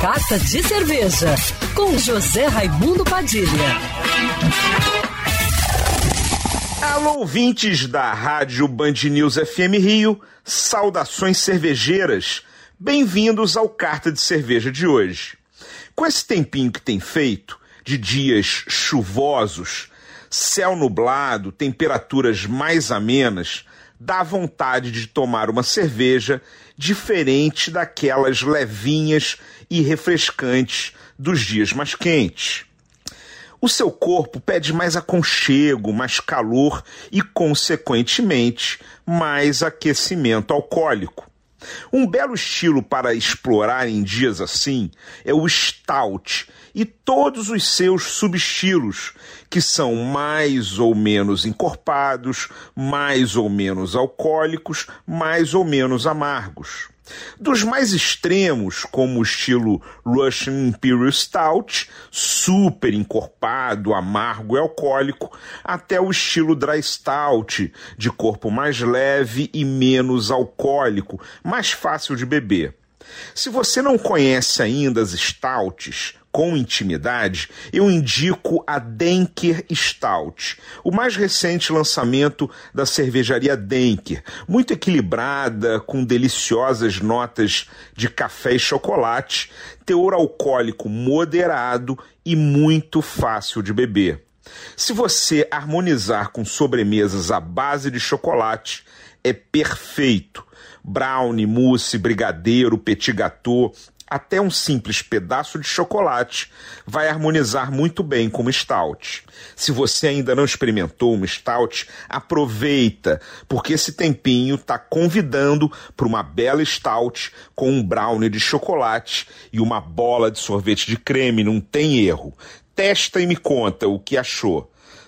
Carta de Cerveja, com José Raimundo Padilha. Alô, ouvintes da Rádio Band News FM Rio, saudações cervejeiras. Bem-vindos ao Carta de Cerveja de hoje. Com esse tempinho que tem feito, de dias chuvosos, céu nublado, temperaturas mais amenas, dá vontade de tomar uma cerveja diferente daquelas levinhas e refrescantes dos dias mais quentes. O seu corpo pede mais aconchego, mais calor e, consequentemente, mais aquecimento alcoólico. Um belo estilo para explorar em dias assim é o stout e todos os seus subestilos, que são mais ou menos encorpados, mais ou menos alcoólicos, mais ou menos amargos. Dos mais extremos, como o estilo Russian Imperial Stout, super encorpado, amargo e alcoólico, até o estilo Dry Stout, de corpo mais leve e menos alcoólico, mais fácil de beber. Se você não conhece ainda as stouts, com intimidade, eu indico a Denker Stout, o mais recente lançamento da cervejaria Denker, muito equilibrada, com deliciosas notas de café e chocolate, teor alcoólico moderado e muito fácil de beber. Se você harmonizar com sobremesas à base de chocolate, é perfeito. Brownie, mousse, brigadeiro, petit gâteau, até um simples pedaço de chocolate vai harmonizar muito bem com uma stout. Se você ainda não experimentou uma stout, aproveita, porque esse tempinho está convidando para uma bela stout com um brownie de chocolate e uma bola de sorvete de creme, não tem erro. Testa e me conta o que achou.